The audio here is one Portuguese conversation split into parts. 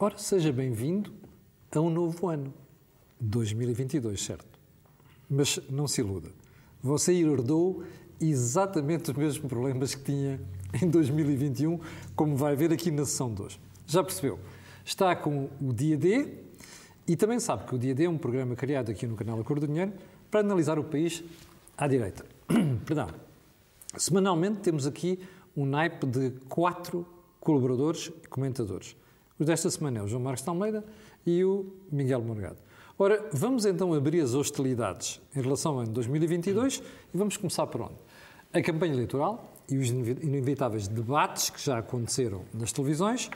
Ora, seja bem-vindo a um novo ano, 2022, certo? Mas não se iluda, você herdou exatamente os mesmos problemas que tinha em 2021, como vai ver aqui na sessão de hoje. Já percebeu? Está com o Dia D e também sabe que o Dia D é um programa criado aqui no canal A Cor do Dinheiro para analisar o país à direita. Perdão. Semanalmente temos aqui um naipe de quatro colaboradores e comentadores. Os desta semana é o João Marcos de Almeida e o Miguel Morgado. Ora, vamos então abrir as hostilidades em relação ao ano 2022 e vamos começar por onde? A campanha eleitoral e os inevitáveis debates que já aconteceram nas televisões,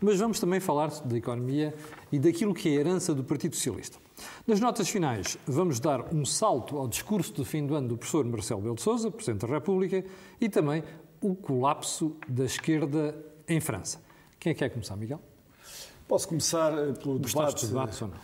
mas vamos também falar da economia e daquilo que é a herança do Partido Socialista. Nas notas finais, vamos dar um salto ao discurso do fim do ano do professor Marcelo Belo de Sousa, Presidente da República, e também o colapso da esquerda em França. Quem é que quer começar, Miguel? Posso começar eh, pelo Gostaste debate. debates ou não?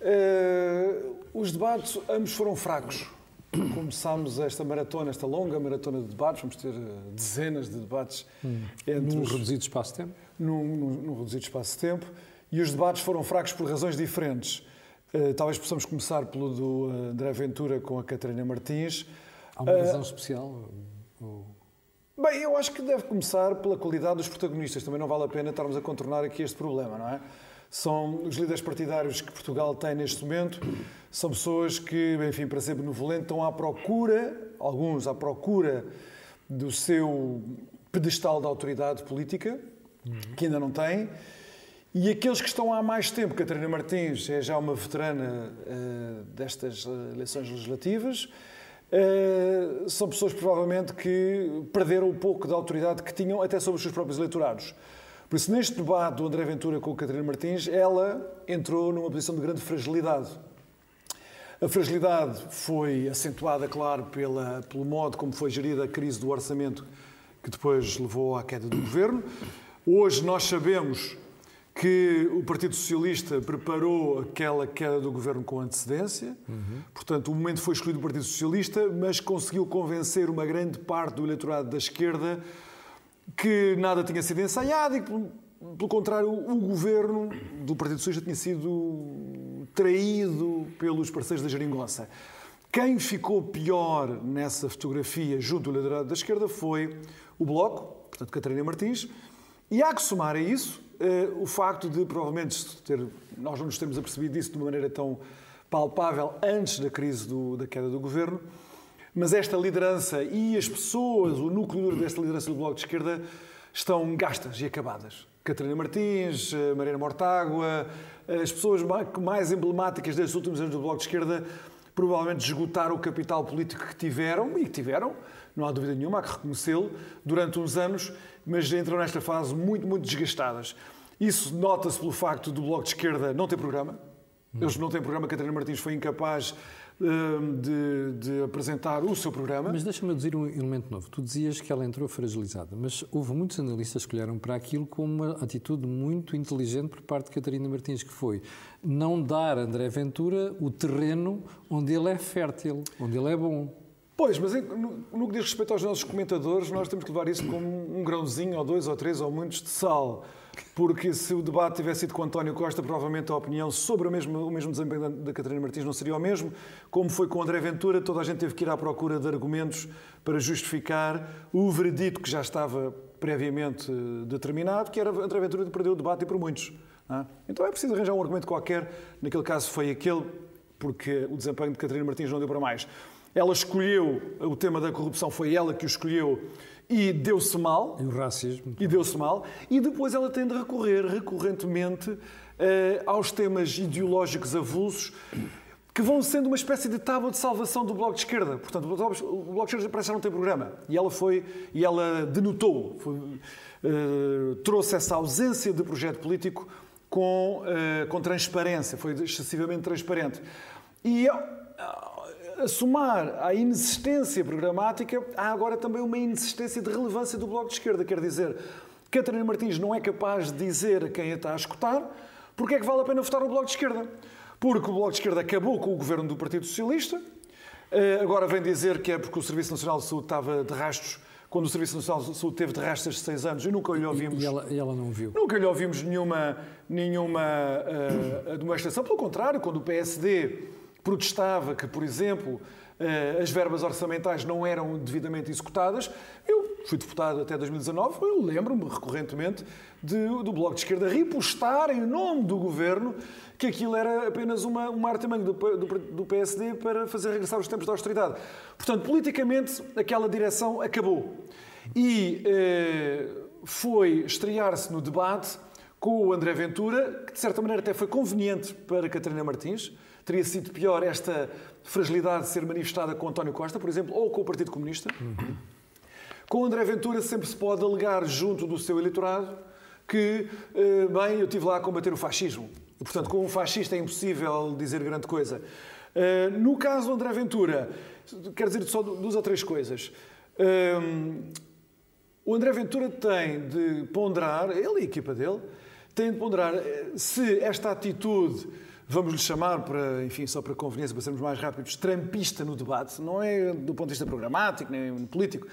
Uh, os debates, ambos foram fracos. Começámos esta maratona, esta longa maratona de debates, vamos ter eh, dezenas de debates. Hum. Entre num os, reduzido espaço de tempo? Num, num, num, reduzido espaço de tempo. E os debates foram fracos por razões diferentes. Uh, talvez possamos começar pelo do André Ventura com a Catarina Martins. Há uma razão uh, especial? Ou... Bem, eu acho que deve começar pela qualidade dos protagonistas. Também não vale a pena estarmos a contornar aqui este problema, não é? São os líderes partidários que Portugal tem neste momento, são pessoas que, enfim, para ser benevolente, estão à procura, alguns à procura do seu pedestal de autoridade política, que ainda não têm, e aqueles que estão há mais tempo, Catarina Martins é já uma veterana uh, destas uh, eleições legislativas, Uh, são pessoas provavelmente que perderam um pouco da autoridade que tinham até sobre os seus próprios eleitorados. Por isso, neste debate do André Ventura com a Catarina Martins, ela entrou numa posição de grande fragilidade. A fragilidade foi acentuada, claro, pela, pelo modo como foi gerida a crise do orçamento que depois levou à queda do governo. Hoje nós sabemos que o Partido Socialista preparou aquela queda do governo com antecedência. Uhum. Portanto, o momento foi escolhido o Partido Socialista, mas conseguiu convencer uma grande parte do eleitorado da esquerda que nada tinha sido ensaiado e, pelo contrário, o governo do Partido Socialista tinha sido traído pelos parceiros da Jeringonça. Quem ficou pior nessa fotografia junto ao eleitorado da esquerda foi o Bloco, portanto, Catarina Martins, e há que somar a isso o facto de, provavelmente, ter, nós não nos temos apercebido disso de uma maneira tão palpável antes da crise do, da queda do governo, mas esta liderança e as pessoas, o núcleo duro desta liderança do Bloco de Esquerda, estão gastas e acabadas. Catarina Martins, eh, Mariana Mortágua, eh, as pessoas mais emblemáticas destes últimos anos do Bloco de Esquerda provavelmente esgotaram o capital político que tiveram, e que tiveram, não há dúvida nenhuma, há que reconhecê-lo, durante uns anos, mas entram nesta fase muito, muito desgastadas. Isso nota-se pelo facto do Bloco de Esquerda não ter programa. Eles não têm programa, Catarina Martins foi incapaz hum, de, de, apresentar o seu programa. Mas deixa-me dizer um elemento novo. Tu dizias que ela entrou fragilizada, mas houve muitos analistas que olharam para aquilo com uma atitude muito inteligente por parte de Catarina Martins, que foi não dar a André Ventura o terreno onde ele é fértil, onde ele é bom. Pois, mas no, no que diz respeito aos nossos comentadores, nós temos que levar isso como um grãozinho, ou dois, ou três, ou muitos de sal. Porque se o debate tivesse sido com António Costa, provavelmente a opinião sobre o mesmo, o mesmo desempenho da Catarina Martins não seria o mesmo. Como foi com André Ventura, toda a gente teve que ir à procura de argumentos para justificar o veredito que já estava previamente determinado, que era André Ventura perdeu o debate e por muitos. É? Então é preciso arranjar um argumento qualquer. Naquele caso foi aquele, porque o desempenho de Catarina Martins não deu para mais. Ela escolheu, o tema da corrupção foi ela que o escolheu e deu-se mal. E o racismo. E deu-se mal. E depois ela tem de recorrer recorrentemente uh, aos temas ideológicos avulsos que vão sendo uma espécie de tábua de salvação do Bloco de Esquerda. Portanto, o Bloco de Esquerda parece que não tem programa. E ela foi, e ela denotou, foi, uh, trouxe essa ausência de projeto político com, uh, com transparência, foi excessivamente transparente. E a somar à inexistência programática, há agora também uma inexistência de relevância do Bloco de Esquerda. Quer dizer, Catarina Martins não é capaz de dizer a quem a está a escutar porque é que vale a pena votar no Bloco de Esquerda. Porque o Bloco de Esquerda acabou com o governo do Partido Socialista, eh, agora vem dizer que é porque o Serviço Nacional de Saúde estava de rastros quando o Serviço Nacional de Saúde teve de restas de seis anos e nunca lhe ouvimos. E ela, e ela não viu. Nunca lhe ouvimos nenhuma, nenhuma uh, demonstração. Pelo contrário, quando o PSD protestava que, por exemplo, uh, as verbas orçamentais não eram devidamente executadas, eu fui deputado até 2019, eu lembro-me recorrentemente de, do Bloco de Esquerda repostar em nome do governo que aquilo era apenas uma, uma artimanha do, do, do, PSD para fazer regressar os tempos da austeridade. Portanto, politicamente, aquela direção acabou. E eh, foi estrear-se no debate com o André Ventura, que de certa maneira até foi conveniente para Catarina Martins. Teria sido pior esta fragilidade de ser manifestada com António Costa, por exemplo, ou com o Partido Comunista. Uhum. Com André Ventura sempre se pode alegar junto do seu eleitorado que, eh, bem, eu estive lá a combater o fascismo. E, portanto, com um fascista é impossível dizer grande coisa. Uh, no caso do André Ventura, quero dizer só duas ou três coisas. Uh, o André Ventura tem de ponderar, ele e a equipa dele, têm de ponderar eh, se esta atitude, vamos lhe chamar, para, enfim, só para conveniência, para sermos mais rápidos, trampista no debate, não é do ponto de vista programático nem político,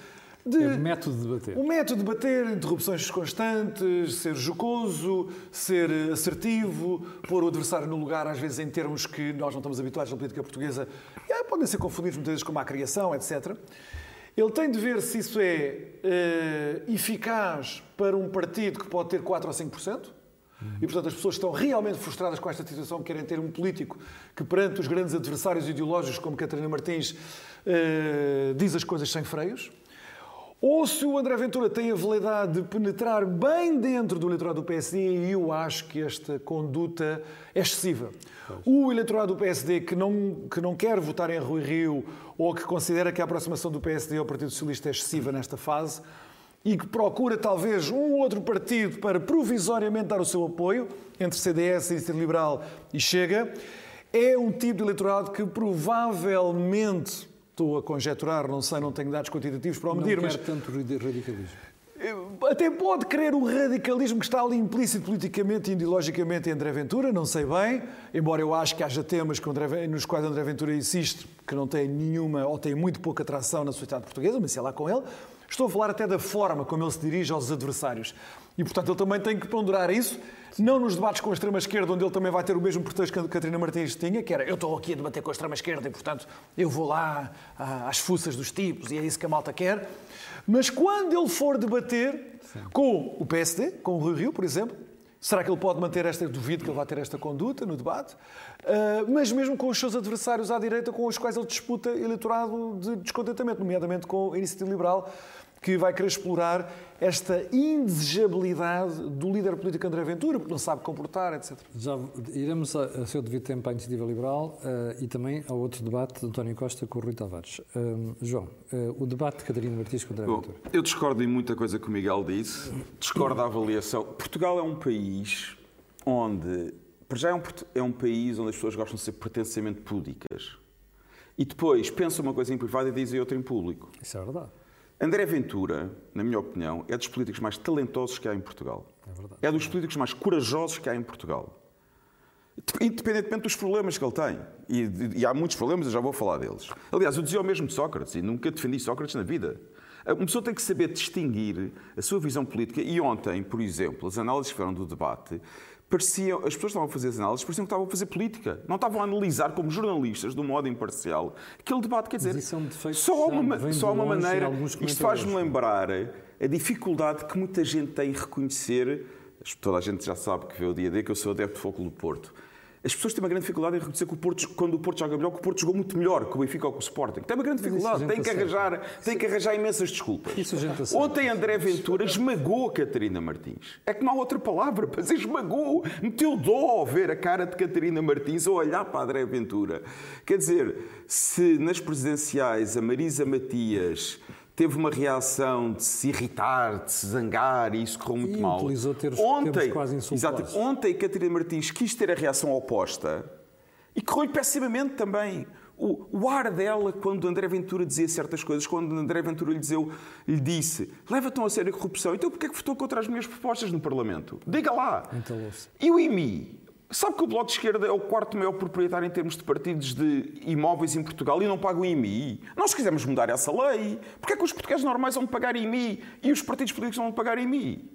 de, é o método de debater. O método de debater, interrupções constantes, ser jocoso, ser assertivo, pôr o adversário no lugar, às vezes em termos que nós não estamos habituados na política portuguesa, e, ah, podem ser confundidos muitas vezes com a criação, etc. Ele tem de ver se isso é uh, eficaz para um partido que pode ter 4 ou 5%. E, portanto, as pessoas estão realmente frustradas com esta situação, querem ter um político que, perante os grandes adversários ideológicos, como Catarina Martins, uh, diz as coisas sem freios. Ou se o André Ventura tem a validade de penetrar bem dentro do eleitorado do PSD, e eu acho que esta conduta é excessiva. O eleitorado do PSD que não, que não quer votar em Rui Rio ou que considera que a aproximação do PSD ao Partido Socialista é excessiva nesta fase e que procura talvez um outro partido para provisoriamente dar o seu apoio, entre CDS, Iniciativa Liberal e Chega, é um tipo de eleitorado que provavelmente Estou a conjecturar, não sei, não tenho dados quantitativos para o medir, não mas. tanto radicalismo. Até pode querer o radicalismo que está ali implícito politicamente e ideologicamente em André Ventura, não sei bem, embora eu acho que haja temas que André, nos quais André Ventura insiste que não têm nenhuma ou têm muito pouca atração na sociedade portuguesa, mas sei lá com ele. Estou a falar até da forma como ele se dirige aos adversários. E, portanto, ele também tem que ponderar isso não nos debates com a extrema-esquerda, onde ele também vai ter o mesmo pretexto que a Catarina Martins tinha, que era eu estou aqui a debater com a extrema-esquerda e, portanto, eu vou lá às fuças dos tipos e é isso que a malta quer. Mas quando ele for debater Sim. com o PSD, com o Rui Rio, por exemplo, será que ele pode manter esta... Duvido que ele vá ter esta conduta no debate. Uh, mas mesmo com os seus adversários à direita, com os quais ele disputa eleitorado de descontentamento, nomeadamente com a Iniciativa Liberal, que vai querer explorar esta indesejabilidade do líder político André Ventura, porque não sabe comportar, etc. Já iremos a, a seu devido tempo à Iniciativa Liberal uh, e também ao outro debate de António Costa com o Rui Tavares. Uh, João, uh, o debate de Catarina Martins com André Bom, Ventura. Eu discordo em muita coisa que o Miguel disse, discordo da avaliação. Portugal é um país onde, para já é um, é um país onde as pessoas gostam de ser pretensamente púdicas. E depois pensam uma coisa em privado e dizem outra em público. Isso é verdade. André Ventura, na minha opinião, é dos políticos mais talentosos que há em Portugal. É verdade. É dos políticos mais corajosos que há em Portugal. Independentemente dos problemas que ele tem. E, e há muitos problemas, eu já vou falar deles. Aliás, eu dizia o mesmo de Sócrates e nunca defendi Sócrates na vida. Uma pessoa tem que saber distinguir a sua visão política. E ontem, por exemplo, as análises que foram do debate pareciam, as pessoas estavam a fazer as análises, pareciam que estavam a fazer política. Não estavam a analisar como jornalistas, de um modo imparcial, aquele debate. Quer dizer, é só uma, só uma maneira. Isto faz-me lembrar a dificuldade que muita gente tem em reconhecer. Toda a gente já sabe que vê o dia a dia que eu sou adepto de Foco do Porto as pessoas têm uma grande dificuldade em reconhecer que o Porto, quando o Porto joga melhor, que o Porto jogou muito melhor que o Benfica ou que o Sporting. Tem uma grande dificuldade, tem que, arranjar, tem que arranjar imensas desculpas. Ontem André Ventura esmagou a Catarina Martins. É que não há outra palavra para dizer esmagou. Meteu dó ver a cara de Catarina Martins ou olhar para André Ventura. Quer dizer, se nas presidenciais a Marisa Matias teve uma reação de se irritar, de se zangar e isso correu muito e mal. Utilizou termos, ontem, termos quase. Exato, ontem Catarina Martins quis ter a reação oposta e correu pessimamente também. O, o, ar dela, quando André Ventura dizia certas coisas, quando André Ventura lhe, dizeu, lhe disse leva tão a sério a corrupção, então porquê é que votou contra as minhas propostas no Parlamento? Diga lá. Então, e o IMI? Sabe que o Bloco de Esquerda é o quarto maior proprietário em termos de partidos de imóveis em Portugal e não paga o IMI? Nós quisermos mudar essa lei. Porquê é que os portugueses normais vão pagar IMI e os partidos políticos não vão pagar IMI?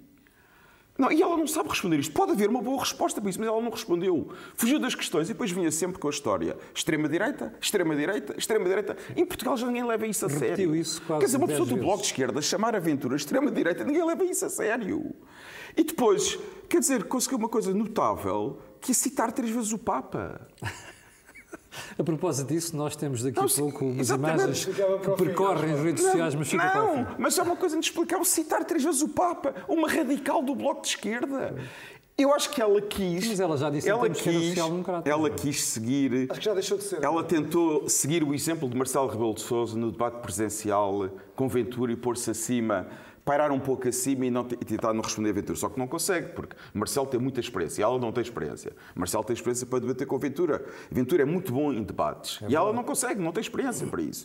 Não, e ela não sabe responder isto. Pode haver uma boa resposta para isso, mas ela não respondeu. Fugiu das questões e depois vinha sempre com a história extrema-direita, extrema-direita, extrema-direita. Em Portugal já ninguém leva isso a Repetiu sério. Isso quase Quer dizer, uma pessoa vezes. do Bloco de Esquerda chamar a aventura extrema-direita, ninguém leva isso a sério. E depois, quer dizer, conseguiu uma coisa notável, que é citar três vezes o Papa. A propósito disso, nós temos daqui a pouco umas imagens que percorrem as redes sociais, mas fica Não, mas é uma coisa inexplicável citar três vezes o Papa, uma radical do Bloco de Esquerda. Eu acho que ela quis. Mas ela já disse ela termos que era quis, social-democrata. Ela quis seguir. Acho que já deixou de ser. Ela tentou seguir o exemplo de Marcelo Rebelo de Sousa no debate presidencial com Ventura e pôr-se acima, pairar um pouco acima e, não, e tentar não responder a Ventura. Só que não consegue, porque Marcelo tem muita experiência e ela não tem experiência. Marcelo tem experiência para debater com Ventura. Ventura é muito bom em debates e ela não consegue, não tem experiência para isso.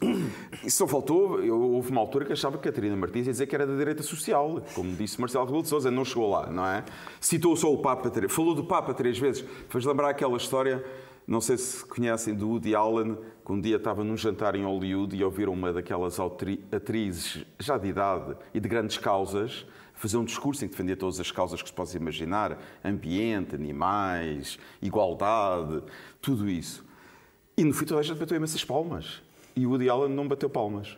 E só faltou, eu, houve uma altura que achava que Catarina Martins ia dizer que era da direita social, como disse Marcelo Rebelo de Sousa, não chegou lá, não é? Citou só o Papa, falou do Papa três vezes, fez lembrar aquela história não sei se conhecem do Woody Allen, que um dia estava num jantar em Hollywood e ouviram uma daquelas atrizes já de idade e de grandes causas fazer um discurso em que defendia todas as causas que se possa imaginar: ambiente, animais, igualdade, tudo isso. E no fim toda a gente bateu imensas palmas. E Woody Allen não bateu palmas.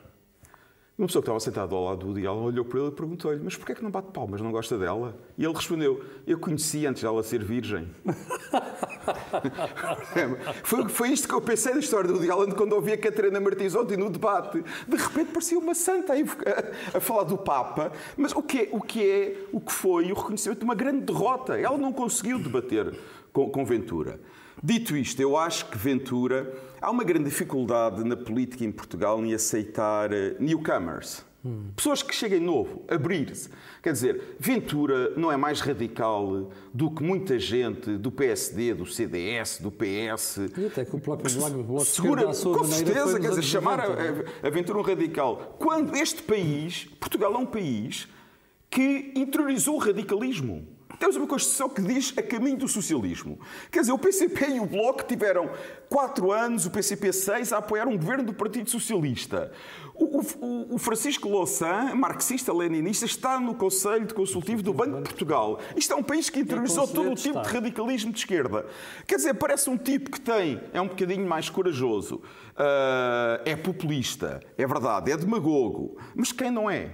Uma pessoa que estava sentada ao lado do Woody Allen olhou para ele e perguntou-lhe: Mas porquê é que não bate palmas? Não gosta dela? E ele respondeu: Eu conheci antes dela ser virgem. foi, foi isto que eu pensei na história do Woody Allen quando ouvi a Catarina Martins ontem no debate. De repente parecia uma santa a, a falar do Papa. Mas o que, é, o que é, o que foi o reconhecimento de uma grande derrota? Ela não conseguiu debater com, com Ventura. Dito isto, eu acho que Ventura. Há uma grande dificuldade na política em Portugal em aceitar eh, newcomers. Pessoas que cheguem novo, abrir-se. Quer dizer, Ventura não é mais radical do que muita gente do PSD, do CDS, do PS. E até que o próprio Bloco Bloco de Segura, com certeza, quer dizer, chamar 90, a, a Ventura um radical. Quando este país, Portugal é um país que interiorizou o radicalismo. Temos uma Constituição que diz a caminho do socialismo. Quer dizer, o PCP e o Bloco tiveram quatro anos, o PCP seis, a apoiar um governo do Partido Socialista. O, o- o Francisco Louçã, marxista-leninista, está no Conselho de Consultivo do Banco de Portugal. Isto é um país que interiorizou todo o tipo de radicalismo de esquerda. Quer dizer, parece um tipo que tem, é um bocadinho mais corajoso, ah, é populista, é verdade, é demagogo, mas quem não é?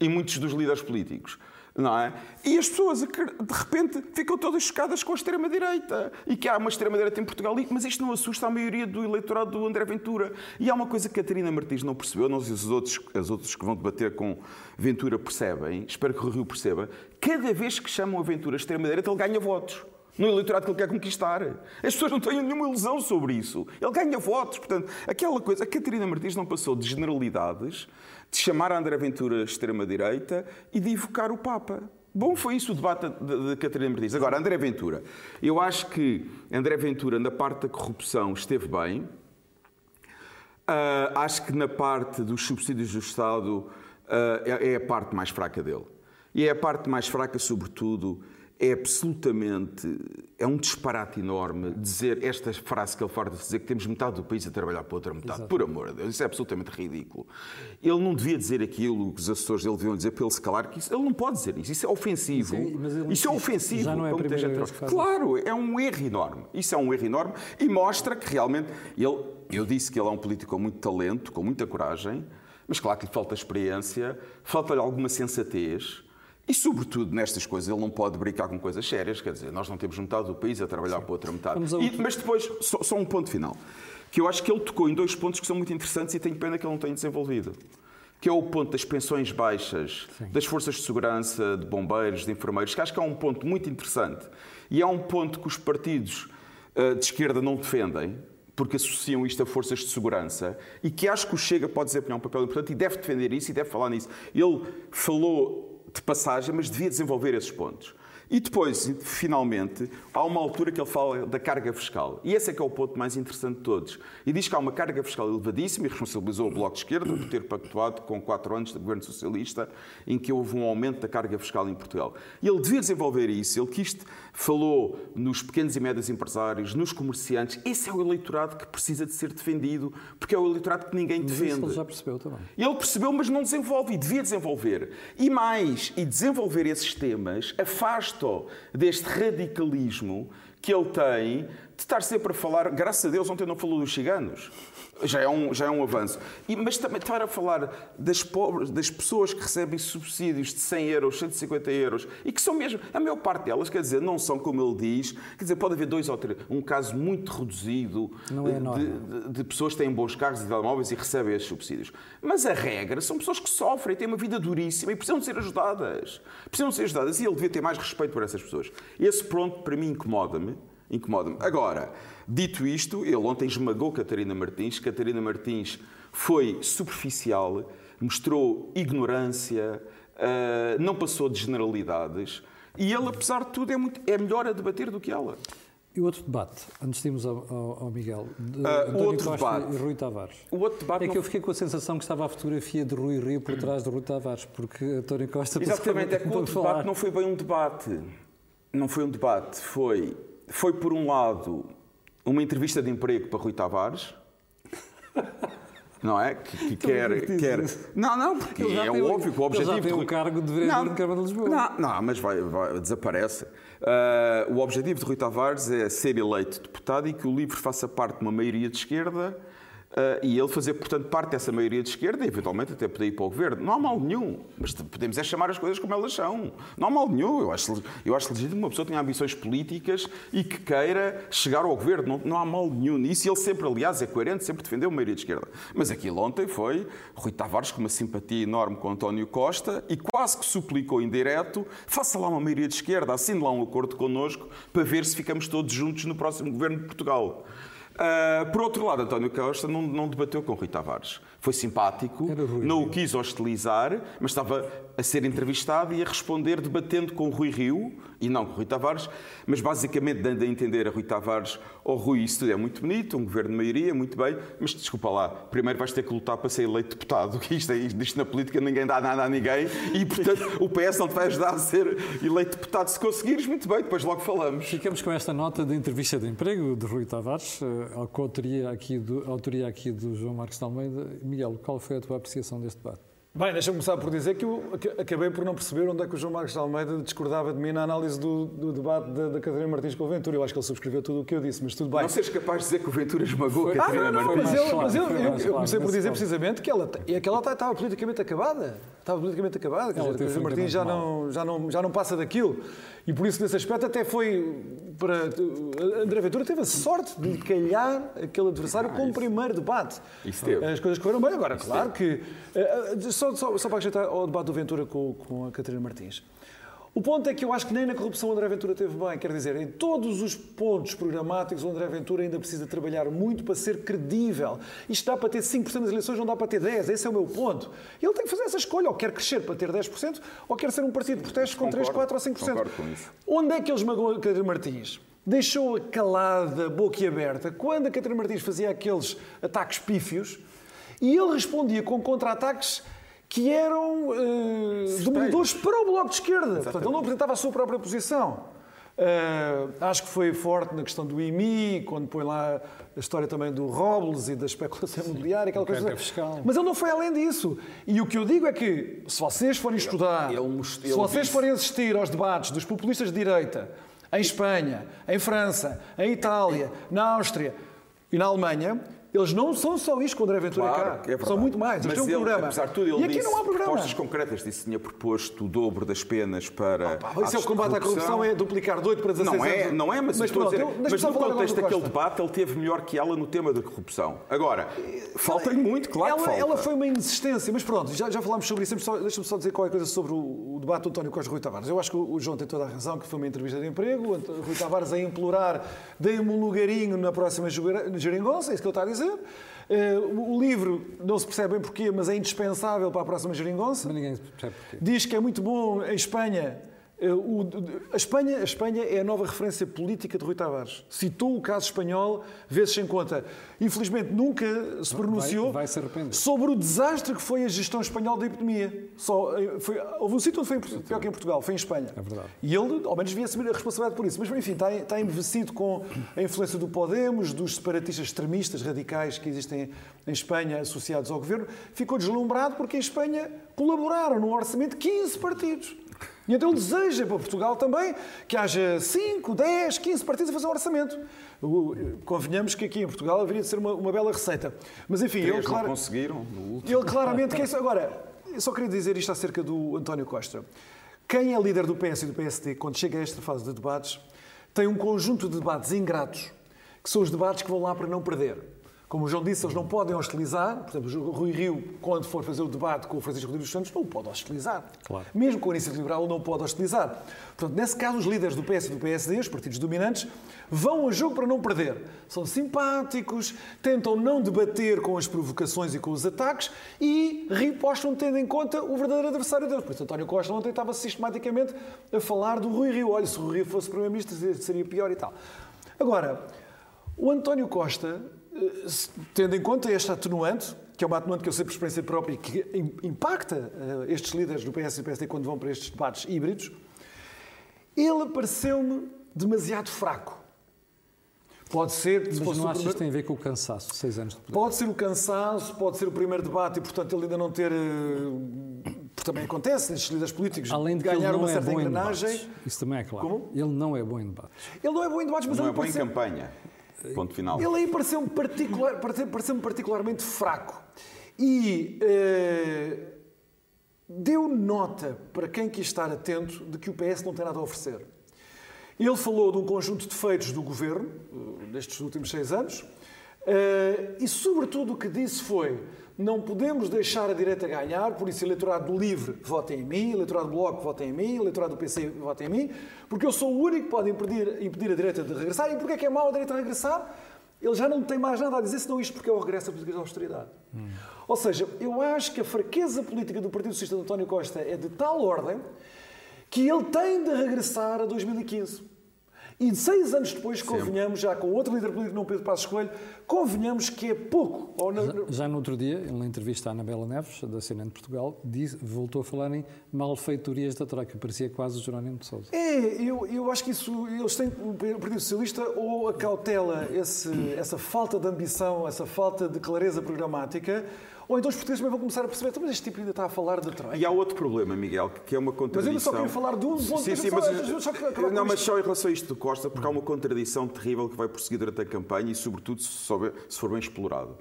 E muitos dos líderes políticos. Não é? E as pessoas, de repente, ficam todas chocadas com a extrema-direita. E que há uma extrema-direita em Portugal. Mas isto não assusta a maioria do eleitorado do André Ventura. E há uma coisa que a Catarina Martins não percebeu, não sei se os outros, os outros que vão debater com Ventura percebem, espero que o Rio perceba. Cada vez que chamam a Ventura extrema-direita, ele ganha votos. No eleitorado que ele quer conquistar. As pessoas não têm nenhuma ilusão sobre isso. Ele ganha votos. Portanto, aquela coisa. A Catarina Martins não passou de generalidades, de chamar a André Ventura extrema-direita e de evocar o Papa. Bom, foi isso o debate de, Catarina Martins. Agora, André Ventura. Eu acho que André Ventura, na parte da corrupção, esteve bem. Ah, acho que na parte dos subsídios do Estado ah, é, é a parte mais fraca dele. E é a parte mais fraca, sobretudo, é absolutamente. É um disparate enorme dizer esta frase que ele farta de dizer que temos metade do país a trabalhar para outra metade. Por amor de Deus, isso é absolutamente ridículo. Ele não devia dizer aquilo que os assessores dele deviam dizer para ele se calar, que isso, ele não pode dizer isso. Isso é ofensivo. É- ele isso é ofensivo. Já não é a primeira gente. vez que faz Claro, é um erro enorme. Isso é um erro enorme e mostra que realmente ele, eu disse que ele é um político com muito talento, com muita coragem, mas claro que lhe falta experiência, falta-lhe alguma sensatez. E, sobretudo, nestas coisas, ele não pode brincar com coisas sérias. Quer dizer, nós não temos metade do país a trabalhar para outra metade. E- mas depois, só, só um ponto final. Que eu acho que ele tocou em dois pontos que são muito interessantes e tenho pena que ele não tenha desenvolvido. Que é o ponto das pensões baixas, das forças de segurança, de bombeiros, de enfermeiros, que acho que é um ponto muito interessante. E é um ponto que os partidos ah, de esquerda não defendem, porque associam isto a forças de segurança, e que acho que o Chega pode desempenhar um papel importante e deve defender isso e deve falar nisso. Ele falou de passagem, mas devia desenvolver esses pontos. E depois, finalmente, há uma altura que ele fala da carga fiscal. E esse é que é o ponto mais interessante de todos. E diz que há uma carga fiscal elevadíssima e responsabilizou o Bloco de Esquerda por ter pactuado com quatro anos de governo socialista em que houve um aumento da carga fiscal em Portugal. E ele devia desenvolver isso. Ele quis, falou nos pequenos e médios empresários, nos comerciantes. Esse é o eleitorado que precisa de ser defendido, porque é o eleitorado que ninguém mas defende. ele já percebeu também. Ele percebeu, mas não desenvolve e devia desenvolver. E mais, e desenvolver esses temas afasta deste radicalismo que ele tem de estar sempre a falar. Graças a Deus, ontem não falou dos ciganos. Já é um, já é um avanço. E, mas também estar a falar das, pobres, das pessoas que recebem subsídios de 100 euros, 150 euros, e que são mesmo, a maior parte delas, quer dizer, não são como ele diz, quer dizer, pode haver dois ou três, um caso muito reduzido é de, de, de, pessoas que têm bons carros e telemóveis e recebem esses subsídios. Mas a regra são pessoas que sofrem, têm uma vida duríssima e precisam de ser ajudadas. Precisam de ser ajudadas. E ele devia ter mais respeito por essas pessoas. Esse pronto, para mim, incomoda-me. Incomoda-me. Agora, dito isto, ele ontem esmagou Catarina Martins. Catarina Martins foi superficial, mostrou ignorância, uh, não passou de generalidades. E ele, apesar de tudo, é, muito, é melhor a debater do que ela. E o outro debate, antes de irmos ao, ao Miguel, de uh, outro Costa debate. e Rui Tavares. O outro debate é não... que eu fiquei com a sensação que estava a fotografia de Rui Rio por trás de Rui Tavares, porque António Costa... Exatamente, é que o outro debate não foi bem um debate. Não foi um debate, foi foi, por um lado, uma entrevista de emprego para Rui Tavares. Não é? Que, que quer. quer... Não, não, porque é tem, óbvio que o objetivo. Ele já tem um cargo de vereador não, de Câmara de Lisboa. Não, não mas vai, vai, desaparece. Uh, o objetivo de Rui Tavares é ser eleito deputado e que o LIVRE faça parte de uma maioria de esquerda e ele fazer, portanto, parte dessa maioria de esquerda e, eventualmente, até poder ir para o governo. Não há mal nenhum, mas podemos é chamar as coisas como elas são. Não há mal nenhum. Eu acho, eu acho legítimo uma pessoa tenha ambições políticas e que queira chegar ao governo. Não, não há mal nenhum nisso. E ele sempre, aliás, é coerente, sempre defendeu a maioria de esquerda. Mas aquilo ontem foi Rui Tavares com uma simpatia enorme com António Costa e quase que suplicou em direto: faça lá uma maioria de esquerda, assine lá um acordo connosco para ver se ficamos todos juntos no próximo governo de Portugal. Uh, por outro lado, António Costa não, não, debateu com Rui Tavares. Foi simpático, não o quis hostilizar, mas estava a ser entrevistado e a responder debatendo com Rui Rio, e não com Rui Tavares, mas basicamente dando a entender a Rui Tavares, oh Rui, isso tudo é muito bonito, um governo de maioria, muito bem, mas desculpa lá, primeiro vais ter que lutar para ser eleito deputado, que isto, é, isto na política ninguém dá nada a ninguém, e portanto o PS não te vai ajudar a ser eleito deputado se conseguires, muito bem, depois logo falamos. Ficamos com esta nota de entrevista de emprego de Rui Tavares, a autoria aqui do, a autoria aqui do João Marcos de Almeida. Miguel, qual foi a tua apreciação deste debate? Bem, deixa-me começar por dizer que eu acabei por não perceber onde é que o João Marcos de Almeida discordava de mim na análise do, do debate da, da Catarina Martins com o Ventura. Eu acho que ele subscreveu tudo o que eu disse, mas tudo bem. Não seres capaz de dizer que o Ventura esmagou a Catarina ah, não, não, Martins. Mas, eu, mas eu, eu, eu comecei por dizer precisamente que ela, é que ela estava politicamente acabada. Estava politicamente acabada. Dizer, a Catarina Martins já não, já, não, já não passa daquilo. E por isso, nesse aspecto, até foi para. André Ventura teve a sorte de calhar aquele adversário com o primeiro debate. Isso teve. As coisas correram bem. Agora, claro que. eh, eh, Só, só, só para acrescentar ao debate do Ventura com, com a Catarina Martins. O ponto é que eu acho que nem na corrupção o André Ventura teve bem. Quer dizer, em todos os pontos programáticos, o André Ventura ainda precisa trabalhar muito para ser credível. Isto dá para ter 5% das eleições, não dá para ter 10%. Esse é o meu ponto. Ele tem que fazer essa escolha. Ou quer crescer para ter 10%, ou quer ser um partido de protestos com 3, 4 ou 5%. Concordo com isso. Onde é que ele esmagou a Catarina Martins? Deixou-a calada, boquiaberta, quando a Catarina Martins fazia aqueles ataques pífios e ele respondia com contra-ataques que eram uh, demolidores para o Bloco de Esquerda. Portanto, ele não apresentava a sua própria posição. Uh, acho que foi forte na questão do IMI, quando põe lá a história também do Robles e da especulação imobiliária, aquela coisa. carga fiscal. Mas ele não foi além disso. E o que eu digo é que, se vocês forem estudar, ele most- se ele vocês disse- forem assistir aos debates dos populistas de direita em Espanha, em França, em Itália, na Áustria e na Alemanha, eles não são só isto com o André Ventura Claro, cá. é são muito mais. Eles Mas têm um programa. apesar de tudo, ele e aqui não há programa. propostas concretas. Disse que tinha proposto o dobro das penas para. Pá, isso é o combate à corrupção, é duplicar de 8 para 16 Não é, anos. não é, mas, estou pronto, a dizer, eu- mas no contexto daquele debate ele teve melhor que ela no tema da corrupção. Agora, falta-lhe muito, claro ela, que falta. ela foi uma insistência, mas pronto, já, já falámos sobre isso. Deixa-me só, dizer qualquer coisa sobre o, o debate do António Costa Rui Tavares. Eu acho que o, João tem toda a razão, que foi uma entrevista de emprego. O Rui Tavares a implorar, dei-me um lugarinho na próxima geringonça, é isso que ele está a dizer. Eh, o, o livro, não se percebe bem porquê, mas é indispensável para a próxima geringonça. Mas ninguém percebe porquê. Diz que é muito bom em Espanha a Espanha, a Espanha é a nova referência política de Rui Tavares. Citou o caso espanhol, vezes em conta. Infelizmente nunca se pronunciou vai, vai sobre o desastre que foi a gestão espanhola da epidemia. Só, eh, foi, houve um sítio onde foi pior que em Portugal, foi em Espanha. É verdade. E ele, ao menos, devia assumir a responsabilidade por isso. Mas, enfim, está, está envelhecido com a influência do Podemos, dos separatistas extremistas radicais que existem em Espanha associados ao governo. Ficou deslumbrado porque em Espanha colaboraram no orçamento 15 partidos. E então ele deseja para Portugal também que haja 5, 10, 15 partidos a fazer um orçamento. Convenhamos que aqui em Portugal haveria de ser uma, uma bela receita. Mas enfim, Três ele, claro, conseguiram. ele claramente quer isso. Agora, eu só queria dizer isto acerca do António Costa. Quem é líder do PS e do PSD, quando chega a esta fase de debates, tem um conjunto de debates ingratos, que são os debates que vão lá para não perder. Como o João disse, eles não podem hostilizar. Por exemplo, o Rui Rio, quando for fazer o debate com o Francisco Rodrigues Santos, não pode hostilizar. Claro. Mesmo com a Iniciativa Liberal, não pode hostilizar. Portanto, nesse caso, os líderes do PS e do PSD, os partidos dominantes, vão a jogo para não perder. São simpáticos, tentam não debater com as provocações e com os ataques e ripostam tendo em conta o verdadeiro adversário deles. Por isso, António Costa ontem estava sistematicamente a falar do Rui Rio. Olha, se o Rui Rio fosse Primeiro-Ministro, seria pior e tal. Agora, o António Costa tendo em conta este atenuante, que é uma atenuante que eu sei por experiência própria e que impacta uh, estes líderes do PS e do PSD quando vão para estes debates híbridos, ele pareceu-me demasiado fraco. Pode ser. Mas não achas que tem a ver com o cansaço, seis anos de poder? Pode ser o cansaço, pode ser o primeiro debate e, portanto, ele ainda não ter. Eh, porque também acontece nestes líderes políticos Além de ganhar uma é certa engrenagem. Isso também é claro. Como? Ele não é bom em debates. Ele não é bom em debates, mas não ele é bom em campanha. Ponto final. Ele aí pareceu-me particular, pareceu particularmente fraco. E uh, deu nota para quem quis estar atento de que o PS não tem nada a oferecer. Ele falou de um conjunto de defeitos do governo, uh, nestes últimos seis anos, uh, e, sobretudo, o que disse foi não podemos deixar a direita ganhar, por isso, eleitorado do LIVRE, votem em mim, eleitorado do Bloco, votem em mim, eleitorado do PC, votem em mim, porque eu sou o único que pode impedir, impedir a direita de regressar. E porquê é que é mau a direita regressar? Ele já não tem mais nada a dizer, senão isto porque é o regresso à política de austeridade. Hum. Ou seja, eu acho que a fraqueza política do Partido Socialista de António Costa é de tal ordem que ele tem de regressar a 2015. E seis anos depois, convenhamos, já com outro líder político, não Pedro Passos Coelho, convenhamos que é pouco. Já, já, no outro dia, na entrevista à Anabela Neves, da CNN de Portugal, disse, voltou a falar em malfeitorias da Troika. Parecia quase o Jerónimo de Sousa. É, eu, eu acho que isso, eles têm, o Partido Socialista, ou acautela esse, essa falta de ambição, essa falta de clareza programática, ou então os portugueses também vão começar a perceber, então, mas este tipo ainda está a falar da Troika. E há outro problema, Miguel, que é uma contradição. Mas eu só queria falar de um ponto. Sim, sim, mas, só, só não, mas só em relação a isto de Costa, porque há uma contradição terrível que vai prosseguir durante a campanha e, sobretudo, se for bem explorado.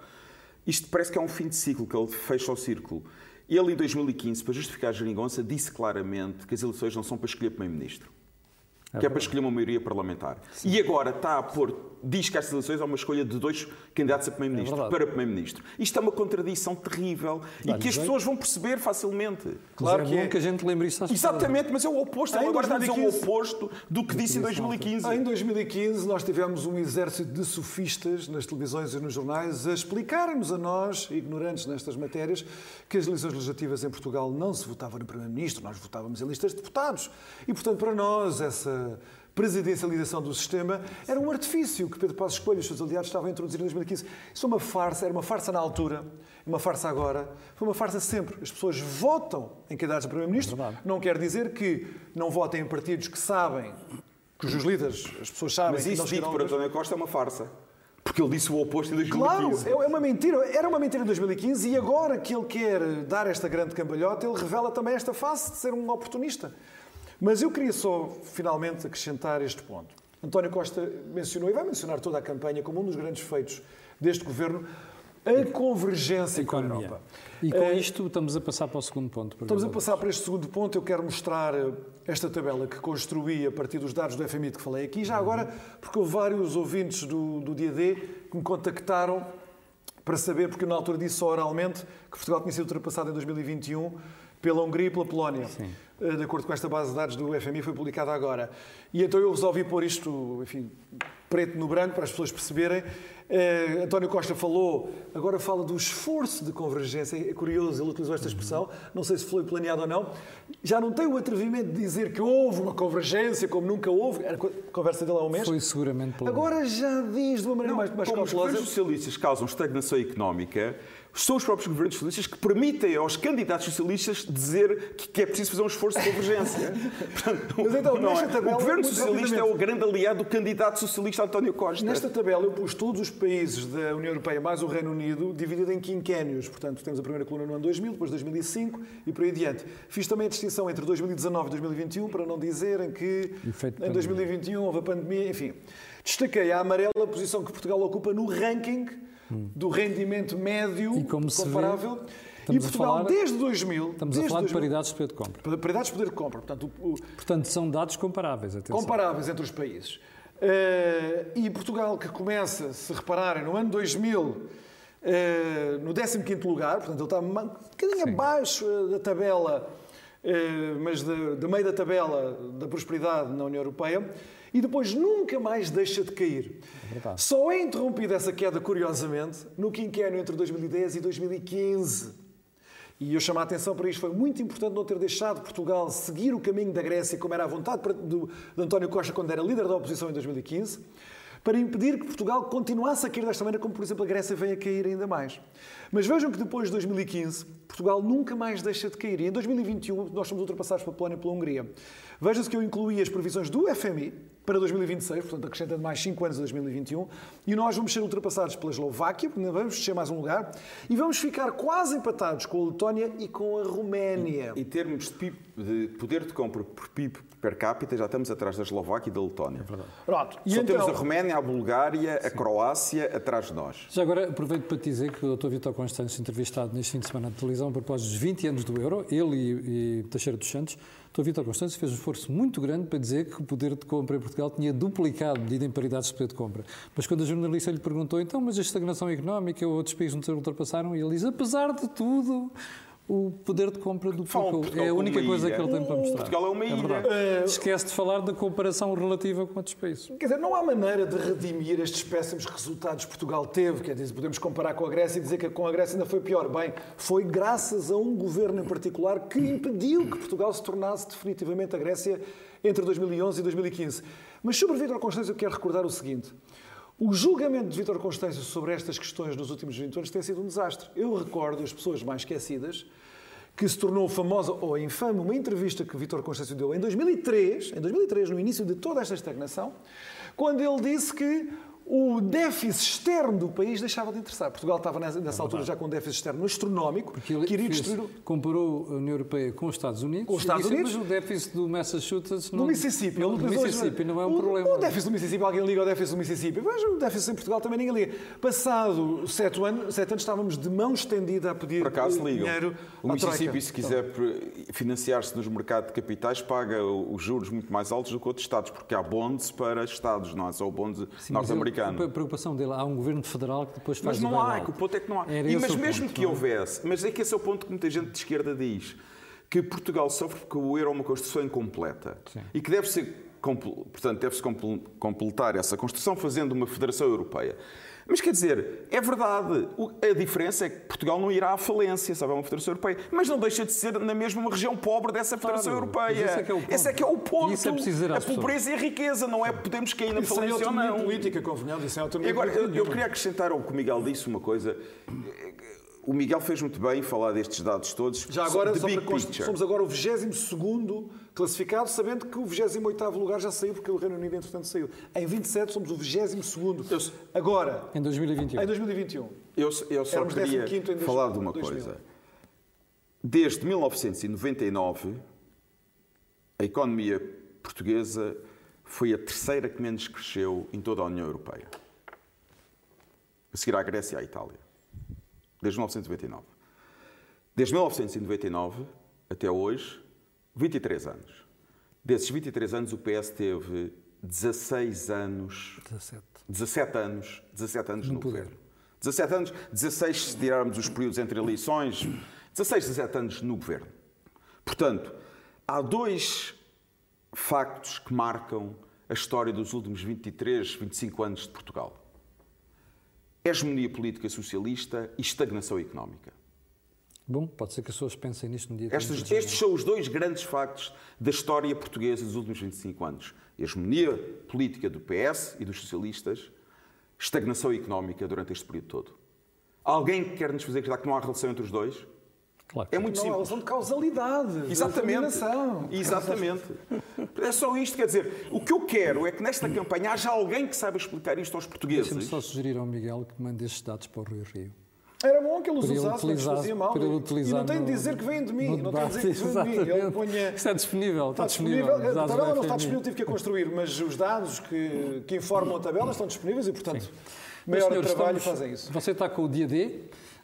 Isto parece que é um fim de ciclo, que ele fecha o círculo. Ele, em 2015, para justificar a geringonça, disse claramente que as eleições não são para escolher primeiro-ministro. É que é para escolher uma maioria parlamentar. Sim. E agora está a pôr, diz que estas eleições é uma escolha de dois candidatos a primeiro-ministro, é para primeiro-ministro. Isto é uma contradição terrível e que as pessoas vão perceber facilmente. Claro é que bom é. que a gente lembre isso às Exatamente, mas é o oposto. Em agora 2015, está a dizer o oposto do que disse em 2015. Em 2015 nós tivemos um exército de sofistas nas televisões e nos jornais a explicarem-nos a nós, ignorantes nestas matérias, que as eleições legislativas em Portugal não se votava no primeiro-ministro, nós votávamos em listas de deputados. E, portanto, para nós, essa presidencialização do sistema era um artifício que Pedro Passos Coelho e os seus aliados estavam a introduzir em 2015. Isso é uma farsa, era uma farsa na altura, uma farsa agora, foi uma farsa sempre. As pessoas votam em candidatos a Primeiro-Ministro, é não quer dizer que não votem em partidos que sabem, cujos líderes, as pessoas sabem... Mas isso dito por António Costa é uma farsa. Porque ele disse o oposto em 2015. Claro, é uma mentira. Era uma mentira em 2015 e agora que ele quer dar esta grande cambalhota, ele revela também esta face de ser um oportunista. Mas eu queria só, finalmente, acrescentar este ponto. António Costa mencionou, e vai mencionar toda a campanha, como um dos grandes feitos deste governo, a convergência a com a Europa. E com eh, isto estamos a passar para o segundo ponto. Estamos a passar para este segundo ponto. Eu quero mostrar eh, esta tabela que construí a partir dos dados do FMI que falei aqui. Já agora, porque houve vários ouvintes do, do dia D que me contactaram para saber, porque eu na altura disse só oralmente que Portugal tinha sido ultrapassado em 2021 pela Hungria e pela Polónia. Sim. De acordo com esta base de dados do FMI, foi publicada agora. E então eu resolvi pôr isto, enfim, preto no branco, para as pessoas perceberem. Uh, António Costa falou, agora fala do esforço de convergência. É curioso, ele utilizou esta expressão, não sei se foi planeado ou não. Já não tem o atrevimento de dizer que houve uma convergência, como nunca houve. A conversa dele há um mês. Foi seguramente planeado. Agora já diz de uma maneira não, mais, mais como cautelosa. Os socialistas causam estagnação económica, são os próprios governos socialistas que permitem aos candidatos socialistas dizer que é preciso fazer um esforço de convergência. Portanto, Mas então, não é. tabela, o governo socialista é o grande aliado do candidato socialista António Costa. Nesta tabela eu pus todos os países da União Europeia mais o Reino Unido dividido em quinquénios. Portanto, temos a primeira coluna no ano 2000, depois 2005 e por aí adiante. Fiz também a distinção entre 2019 e 2021 para não dizerem que em 2021 houve a pandemia, enfim. Destaquei a amarela a posição que Portugal ocupa no ranking do rendimento médio e como comparável. E Portugal, falar, desde 2000. Estamos desde a falar 2000, de paridades de poder de compra. Paridades de poder de compra. Portanto, o, Portanto são dados comparáveis. Atenção. Comparáveis entre os países. Uh, e Portugal, que começa, se repararem, no ano 2000, uh, eh, no 15 lugar, portanto, ele está um bocadinho Sim. abaixo eh, da tabela, uh, mas do meio da tabela da prosperidade na União Europeia e depois nunca mais deixa de cair. É Só é interrompida essa queda, curiosamente, no quinquênio entre 2010 e 2015. E eu chamo a atenção para isto. Foi muito importante não ter deixado Portugal seguir o caminho da Grécia, como era a vontade de António Costa quando era líder da oposição em 2015, para impedir que Portugal continuasse a cair desta maneira, como, por exemplo, a Grécia veio a cair ainda mais. Mas vejam que depois de 2015, Portugal nunca mais deixa de cair. E em 2021, nós somos ultrapassados pela Polónia e pela Hungria. Veja-se que eu incluí as previsões do FMI, para 2026, portanto acrescentando mais 5 anos a 2021, e nós vamos ser ultrapassados pela Eslováquia, porque vamos descer mais um lugar, e vamos ficar quase empatados com a Letónia e com a Roménia. Em termos de, PIB, de poder de compra por PIB per capita, já estamos atrás da Eslováquia e da Letónia. É verdade. Pronto. E Só então... temos a Roménia, a Bulgária, a Croácia atrás de nós. Já agora aproveito para te dizer que o Dr. Vitor Constâncio, entrevistado neste fim de semana de televisão, a propósito dos 20 anos do euro, ele e, e Teixeira dos Santos, Dr. Vitor Constâncio fez um esforço muito grande para dizer que o poder de compra em Portugal tinha duplicado medida em paridades de poder de compra. Mas quando a jornalista lhe perguntou, então, mas a estagnação económica, outros países não ultrapassaram, e ele diz, apesar de tudo, o poder de compra do Portugal. É a única coisa que ele tem para mostrar. Portugal é uma ilha. É Esquece de falar da comparação relativa com outros países. Quer dizer, não há maneira de redimir estes péssimos resultados que Portugal teve. Quer dizer, podemos comparar com a Grécia e dizer que com a Grécia ainda foi pior. Bem, foi graças a um governo em particular que impediu que Portugal se tornasse definitivamente a Grécia entre 2011 e 2015. Mas sobre Vítor Constância eu quero recordar o seguinte. O julgamento de Vítor Constâncio sobre estas questões nos últimos 20 anos tem sido um desastre. Eu recordo as pessoas mais esquecidas que se tornou famosa ou infame uma entrevista que Vítor Constâncio deu em 2003, em 2003, no início de toda esta estagnação, quando ele disse que o déficit externo do país deixava de interessar. Portugal estava nessa, nessa é altura já com um déficit externo astronómico, Porque ele que iria destruir... comparou a União Europeia com os Estados Unidos. Com os Estados Unidos. Mas o déficit do Massachusetts... Não... Do Mississippi. Ele do Mississippi não é um o, problema. O déficit do Mississippi, alguém liga ao déficit do Mississippi. Mas o déficit em Portugal também ninguém liga. Passado sete anos, sete anos estávamos de mão estendida a pedir Por acaso ligam. dinheiro O Mississippi, se quiser financiar-se nos mercados de capitais, paga os juros muito mais altos do que outros Estados, porque há bonds para Estados, não é só o bonds norte-americano. A preocupação dele. Há um governo federal que depois faz Mas não há, que o ponto é que não há. e, mas mesmo ponto, que é? houvesse, mas é que esse é o ponto que muita gente de esquerda diz, que Portugal sofre porque o euro é uma construção incompleta Sim. e que deve ser portanto, deve-se completar essa construção fazendo uma federação europeia. Mas quer dizer, é verdade. A diferença é que Portugal não irá à falência, sabe? É uma Federação Europeia. Mas não deixa de ser na mesma uma região pobre dessa Federação claro, Europeia. Esse é que é o ponto. Esse é, que é o ponto. Isso é preciso a pobreza e a riqueza. Não é podemos cair na isso falência é ou não. política, convenhamos. Isso é autonomia Agora, eu, eu queria acrescentar ao que o Miguel disse uma coisa o Miguel fez muito bem falar destes dados todos. Já agora, somos agora o 22 classificado, sabendo que o 28 lugar já saiu, porque o Reino Unido, entretanto, saiu. Em 27 somos o 22 Agora. Em 2021. Em 2021. Eu, eu só queria falar de uma 2000. coisa. Desde 1999, a economia portuguesa foi a terceira que menos cresceu em toda a União Europeia. A seguir à Grécia e à Itália desde 1999. Desde 1999 até hoje, 23 anos. Desses 23 anos, o PS teve 16 anos. 17. 17 anos, 17 anos no, no poder. governo. 17 anos, 16 se tirarmos os períodos entre eleições, 16, 17 anos no governo. Portanto, há dois factos que marcam a história dos últimos 23, 25 anos de Portugal: hegemonia política socialista e estagnação económica. Bom, pode ser que as pessoas pensem nisto no dia estes, estes são os dois grandes factos da história portuguesa dos últimos 25 anos. Hegemonia política do PS e dos socialistas, estagnação económica durante este período todo. Alguém que quer nos fazer acreditar que não há relação entre os dois? Claro é muito não, simples. Não, relação de causalidade. Exatamente. Exatamente. É só isto, quer dizer, o que eu quero é que nesta campanha haja alguém que saiba explicar isto aos portugueses. Deixa-me só sugerir ao Miguel que mande estes dados para o Rio Rio. Que ele os usasse, mas fazia mal. Para e não tem de dizer que vem de mim. Não tem de dizer que vem de mim. Ele ponha... Está disponível. Está, disponível. A tabela não está disponível, tive que a construir, mas os dados que, que informam a tabela estão disponíveis e, portanto, Sim. maior trabalho fazem isso. Você está com o dia D,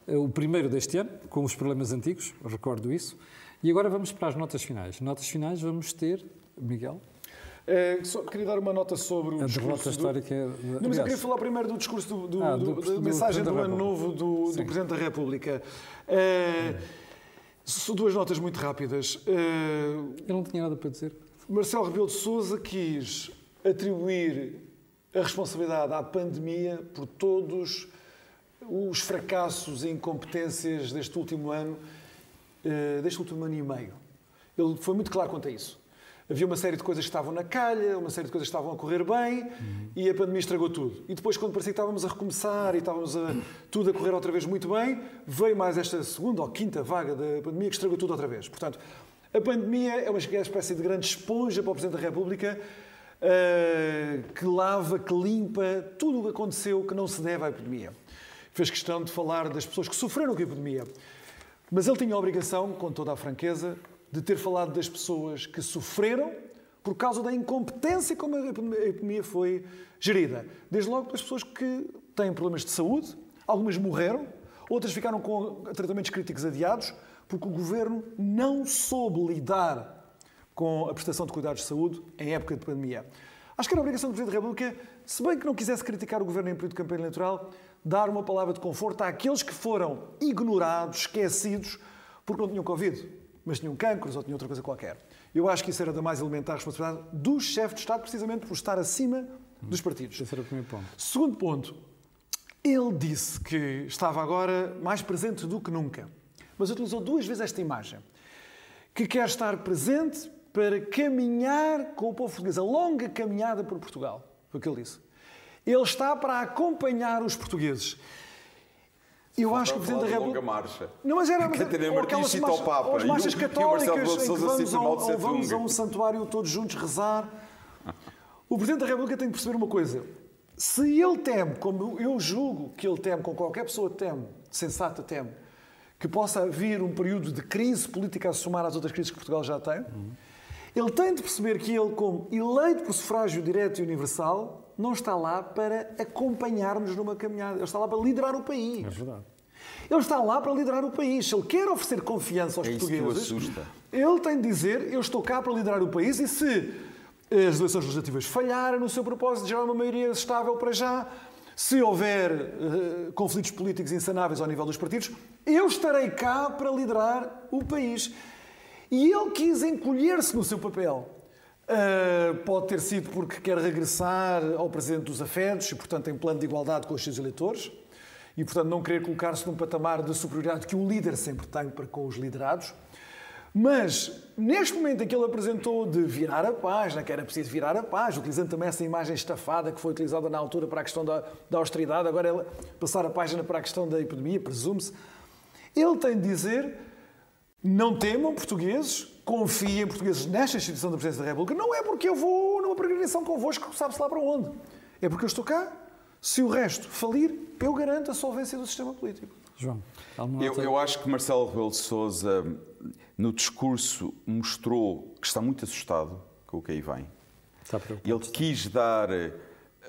eh, o primeiro deste ano, com os problemas antigos, recordo isso. E agora vamos para as notas finais. Notas finais vamos ter, Miguel, é, só queria dar uma nota sobre o a discurso. A histórica é... Não, mas eu queria falar primeiro do discurso do, do, ah, do, do da mensagem do, ano novo do, do, Presidente da República. São duas notas muito rápidas. É, eu não tinha nada para dizer. Marcelo Rebelo de Sousa quis atribuir a responsabilidade à pandemia por todos os fracassos e incompetências deste último ano, eh, deste último ano e meio. Ele foi muito claro quanto a isso havia uma série de coisas que estavam na calha, uma série de coisas que estavam a correr bem uhum. e a pandemia estragou tudo. E depois, quando parecia que estávamos a recomeçar e estávamos a, tudo a correr outra vez muito bem, veio mais esta segunda ou quinta vaga da pandemia que estragou tudo outra vez. Portanto, a pandemia é uma espécie de grande esponja para o Presidente da República uh, que lava, que limpa tudo o que aconteceu que não se deve à epidemia. Fez questão de falar das pessoas que sofreram com a epidemia. Mas ele tinha a obrigação, com toda a franqueza, de ter falado das pessoas que sofreram por causa da incompetência como a epidemia foi gerida. Desde logo das pessoas que têm problemas de saúde, algumas morreram, outras ficaram com tratamentos críticos adiados, porque o governo não soube lidar com a prestação de cuidados de saúde em época de pandemia. Acho que era a obrigação do Presidente da República, se bem que não quisesse criticar o governo em período de campanha eleitoral, dar uma palavra de conforto àqueles que foram ignorados, esquecidos, porque não tinham Covid mas tinham cancros ou tinham outra coisa qualquer. Eu acho que isso era da mais elementar responsabilidade do chefe de Estado, precisamente por estar acima dos partidos. Esse era o primeiro ponto. Segundo ponto, ele disse que estava agora mais presente do que nunca, mas utilizou duas vezes esta imagem, que quer estar presente para caminhar com o povo português, a longa caminhada por Portugal. Foi o que ele disse. Ele está para acompanhar os portugueses. Eu acho que o Presidente da República. longa marcha. Não, mas era. Catarina Martins cita ao Papa. Ou as marchas católicas em que vamos, ao, ou vamos a um santuário todos juntos rezar. O Presidente da República tem que perceber uma coisa. Se ele teme, como eu julgo que ele teme, como qualquer pessoa teme, sensata teme, que possa vir um período de crise política a somar às outras crises que Portugal já tem, ele tem de perceber que ele, como eleito por sufrágio direto e universal, não está lá para acompanhar-nos numa caminhada. Ele está lá para liderar o país. É verdade. Ele está lá para liderar o país. Se ele quer oferecer confiança aos é portugueses, ele tem de dizer: Eu estou cá para liderar o país e se as eleições legislativas falharem no seu propósito de gerar uma maioria estável para já, se houver uh, conflitos políticos insanáveis ao nível dos partidos, eu estarei cá para liderar o país. E ele quis encolher-se no seu papel. Uh, pode ter sido porque quer regressar ao presidente dos afetos e, portanto, tem plano de igualdade com os seus eleitores e, portanto, não querer colocar-se num patamar de superioridade que o líder sempre tem para com os liderados. Mas, neste momento em que ele apresentou de virar a página, que era preciso virar a página, utilizando também essa imagem estafada que foi utilizada na altura para a questão da, da austeridade, agora ele passar a página para a questão da epidemia, presume-se, ele tem de dizer não temam portugueses, confiem portugueses nesta instituição da Presidência da República. Não é porque eu vou numa peregrinação convosco, sabe-se lá para onde. É porque eu estou cá. Se o resto falir, eu garanto a solvência do sistema político. João, eu, eu acho que Marcelo Rebelo de Sousa, no discurso, mostrou que está muito assustado com o que aí vem. Está Ele quis dar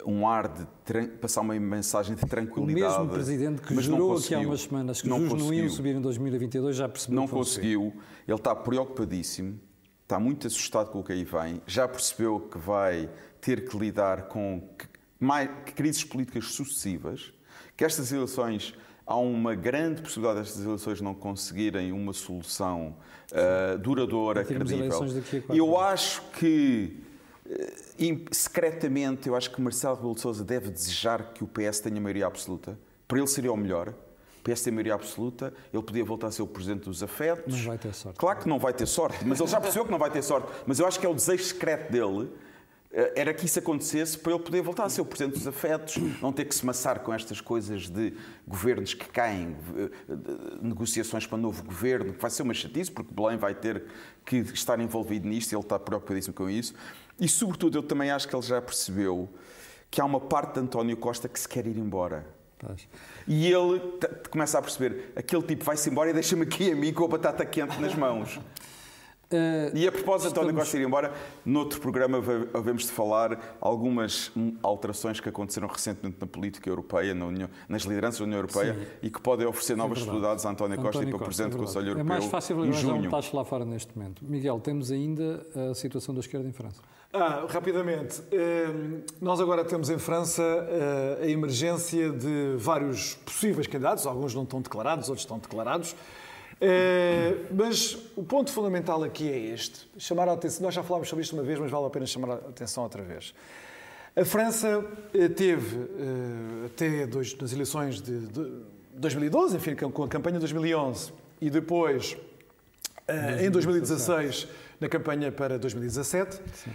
um ar de passar uma mensagem de tranquilidade. O mesmo presidente que jurou aqui há umas semanas que os juros não iam subir em 2022 já percebeu Não conseguiu. Ele está preocupadíssimo, está muito assustado com o que aí vem, já percebeu que vai ter que lidar com mais, crises políticas sucessivas, que estas eleições há uma grande possibilidade destas eleições não conseguirem uma solução uh, duradoura, credível. Eu acho que, uh, secretamente, eu acho que Marcelo Rebelo de Sousa deve desejar que o PS tenha maioria absoluta. Para ele seria o melhor. O PS tem maioria absoluta, ele podia voltar a ser o presidente dos afetos. Não vai ter sorte. Claro que não vai ter sorte, mas ele já percebeu que não vai ter sorte. Mas eu acho que é o desejo secreto dele eh, era que isso acontecesse para ele poder voltar a ser o Presidente dos Afetos, não ter que se maçar com estas coisas de governos que caem, eh, negociações para novo governo, que vai ser uma chatice, porque Belém vai ter que estar envolvido nisto, ele está preocupadíssimo com isso. E, sobretudo, eu também acho que ele já percebeu que há uma parte de António Costa que se quer ir embora. E ele começa a perceber, aquele tipo vai-se embora e deixa-me aqui a mim com a batata quente nas mãos. Uh, e a propósito, estamos... António Costa ir embora, noutro programa havemos de falar algumas alterações que aconteceram recentemente na política europeia, na União, nas lideranças da União Europeia Sim. e que podem oferecer novas é possibilidades a António, António Costa, e para o Presidente é do Conselho Europeu. É mais fácil em junho. um tacho lá fora neste momento. Miguel, temos ainda a situação da esquerda em França. Ah, rapidamente, ehm, nós agora temos em França eh, a emergência de vários possíveis candidatos, alguns não estão declarados, outros estão declarados. É, mas o ponto fundamental aqui é este: chamar a atenção. Nós já falámos sobre isto uma vez, mas vale a pena chamar a atenção outra vez. A França eh, teve, eh, até dois, nas eleições de, de 2012, enfim, com a campanha de 2011, e depois, 2017. em 2016, na campanha para 2017, Sim.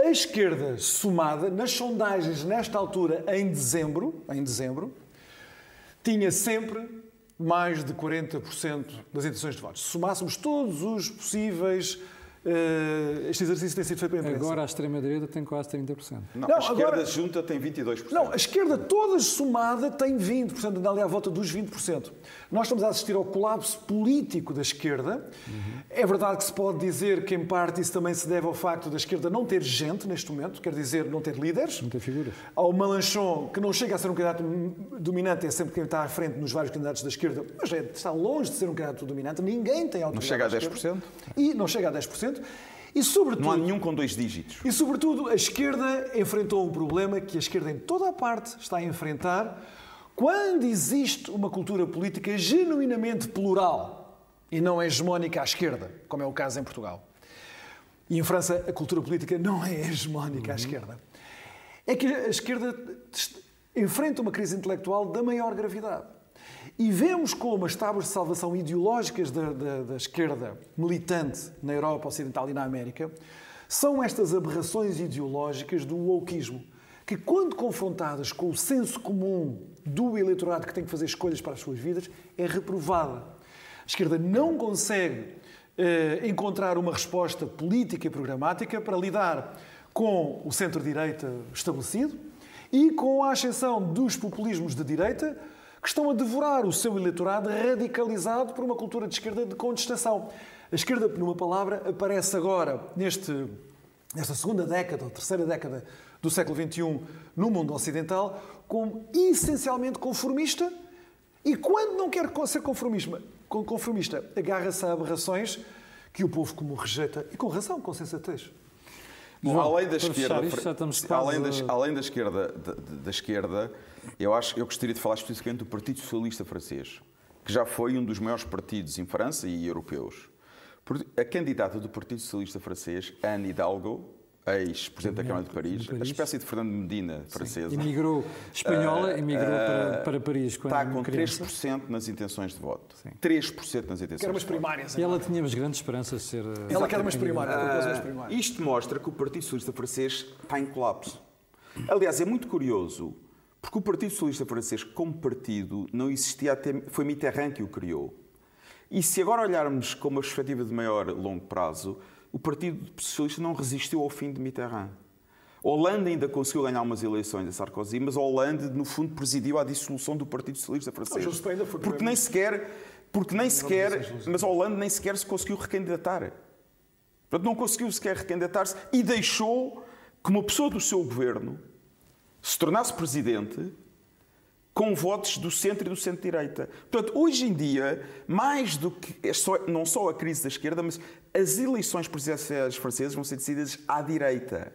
a esquerda somada, nas sondagens, nesta altura, em dezembro, em dezembro tinha sempre mais de 40% das intenções de votos. Se somássemos todos os possíveis Uh, este exercício tem sido feito pela imprensa. Agora a extrema-direita tem quase 30%. Não, não a esquerda agora, junta tem 22%. Não, a esquerda toda somada tem 20%, anda ali à volta dos 20%. Nós estamos a assistir ao colapso político da esquerda. Uhum. É verdade que se pode dizer que, em parte, isso também se deve ao facto da esquerda não ter gente neste momento, quer dizer, não ter líderes. Não ter figuras. Ao Malanchon, que não chega a ser um candidato dominante, é sempre quem está à frente nos vários candidatos da esquerda, mas é, está longe de ser um candidato dominante. Ninguém tem autoridade. Não chega a 10%? E não chega a 10%. E, sobretudo, não há nenhum com dois dígitos. E, sobretudo, a esquerda enfrentou um problema que a esquerda, em toda a parte, está a enfrentar quando existe uma cultura política genuinamente plural e não hegemónica à esquerda, como é o caso em Portugal. E em França, a cultura política não é hegemónica uhum. à esquerda. É que a esquerda enfrenta uma crise intelectual da maior gravidade. E vemos como as tábuas de salvação ideológicas da, da, da, esquerda militante na Europa Ocidental e na América são estas aberrações ideológicas do wokeismo, que, quando confrontadas com o senso comum do eleitorado que tem que fazer escolhas para as suas vidas, é reprovada. A esquerda não consegue eh, encontrar uma resposta política e programática para lidar com o centro-direita estabelecido e com a ascensão dos populismos de direita que estão a devorar o seu eleitorado radicalizado por uma cultura de esquerda de contestação. A esquerda, numa palavra, aparece agora, neste, nesta segunda década, ou terceira década do século XXI, no mundo ocidental, como essencialmente conformista e, quando não quer ser conformista, conformista agarra-se a aberrações que o povo comum rejeita, e com razão, com sensatez. Bom, além da esquerda, isto, além, da, além da esquerda, da, da, esquerda, eu acho, eu gostaria de falar especificamente do Partido Socialista Francês, que já foi um dos maiores partidos em França e europeus. A candidata do Partido Socialista Francês, Anne Hidalgo, ex-presidente da Câmara de Paris, de Paris, a espécie de Fernando Medina francesa. Emigrou, espanhola, uh, emigrou uh, para, para, Paris. está com criança. 3% nas intenções de voto. Sim. 3% nas intenções quer umas primárias. E ela tinha umas grandes esperanças de ser... Ela quer umas primárias. Uh, isto mostra que o Partido Socialista Francês está em colapso. Aliás, é muito curioso, porque o Partido Socialista Francês, como partido, não existia até... Foi Mitterrand que o criou. E se agora olharmos com uma perspectiva de maior longo prazo, o Partido Socialista não resistiu ao fim de Mitterrand. Holanda ainda conseguiu ganhar umas eleições a Sarkozy, mas Holanda, no fundo, presidiu à dissolução do Partido Socialista francês. Porque nem sequer, porque nem sequer, mas Holanda nem sequer se conseguiu recandidatar. Portanto, não conseguiu sequer recandidatar-se e deixou que uma pessoa do seu governo se tornasse presidente com votos do centro e do centro-direita. Portanto, hoje em dia, mais do que é não só a crise da esquerda, mas as eleições presidenciais francesas vão ser decididas à direita.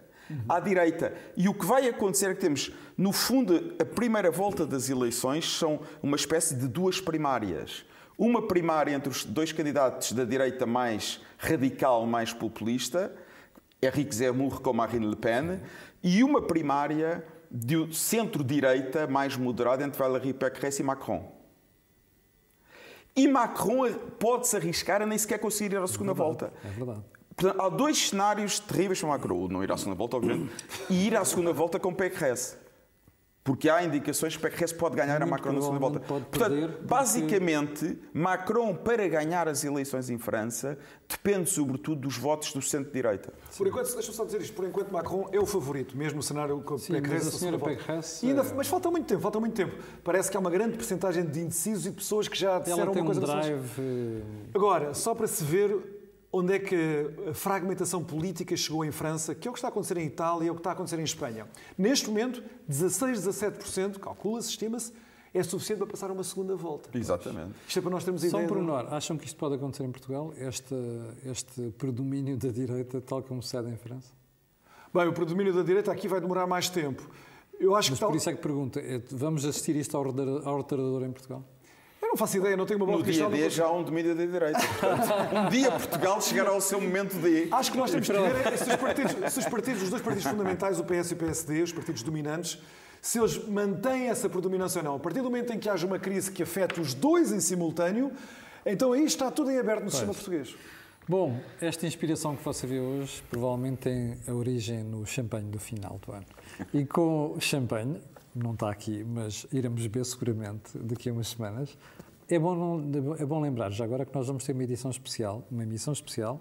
à direita. E o que vai acontecer é que temos, no fundo, a primeira volta das eleições são uma espécie de duas primárias. Uma primária entre os dois candidatos da direita mais radical, mais populista, Henrique Zemmour com Marine Le Pen, e uma primária de centro-direita mais moderada entre Valérie Pécresse e Macron. E Macron pode-se arriscar a nem sequer conseguir ir à segunda é verdade, volta. É verdade. Portanto, há dois cenários terríveis para Macron. Não ir à segunda volta, obviamente, e ir à segunda volta com Pécresse. Porque há indicações que Pécresse pode ganhar Muito a Macron na segunda volta. pode Portanto, perder porque- basicamente, Macron, para ganhar as eleições em França, depende sobretudo dos votos do centro-direita. Por enquanto, deixa-me só dizer isto, por enquanto Macron é o favorito, mesmo no cenário com Sim, mas a senhora. Pécresse, E ainda- Mas falta muito tempo, falta muito tempo. Parece que há uma grande porcentagem de indecisos e de pessoas que já disseram Ela tem uma um coisa outra. drive. eh, Agora, só para se ver onde é que a fragmentação política chegou em França, que é o que está a acontecer em Itália, é o que está a acontecer em Espanha. Neste momento, 16, 17%, calcula-se, estima-se, é suficiente para passar uma segunda volta. Exatamente. Isto é para nós termos a Só um ideia. de- pormenor. Acham que isto pode acontecer em Portugal? Este, este predomínio da direita, tal como sucede em França? Bem, o predomínio da direita aqui vai demorar mais tempo. Eu acho Mas que tal... por isso é que pergunta: é, vamos assistir isto ao retardador em Portugal? Não faço ideia, não tenho uma bola No de dia cristal. não D já há um domínio da direita. Portanto, um dia Portugal chegará ao seu momento D. Acho que nós temos que ver é se os partidos, se os partidos, os dois partidos fundamentais, o PS e o PSD, os partidos dominantes, se eles mantêm essa predominância ou não. A partir do momento em que haja uma crise que afete os dois em simultâneo, então aí está tudo em aberto no sistema português. Bom, esta inspiração que você vê hoje provavelmente tem a origem no champanhe do final do ano. E com champanhe, não está aqui, mas iremos beber seguramente daqui a umas semanas. É bom, não- é bom lembrar já agora que nós vamos ter uma edição especial, uma emissão especial,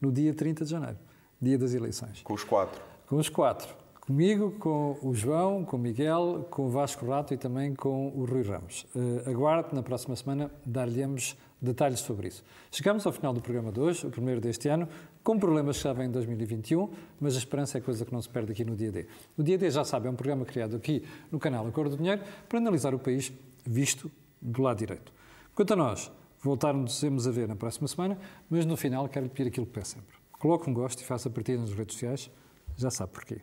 no dia 30 de janeiro, dia das eleições. Com os quatro. Com os quatro. Comigo, com o João, com o Miguel, com o Vasco Rato e também com o Rui Ramos. Uh, aguarde, na próxima semana, dar-lhe-emos detalhes sobre isso. Chegamos ao final do programa de hoje, o primeiro deste ano, com problemas que já vêm em 2021, mas a esperança é coisa que não se perde aqui no Dia D. O Dia D, já sabe, é um programa criado aqui no canal Acordo do Dinheiro para analisar o país visto do lado direito. Quanto a nós, voltarmos a ver na próxima semana, mas no final quero-lhe pedir aquilo que peço sempre. Coloque um gosto e faça partida nas redes sociais, já sabe porquê.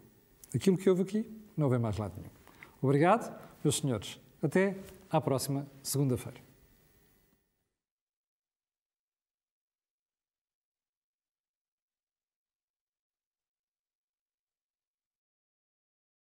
Aquilo que houve aqui não vem mais lado nenhum. Obrigado, meus senhores. Até à próxima segunda-feira.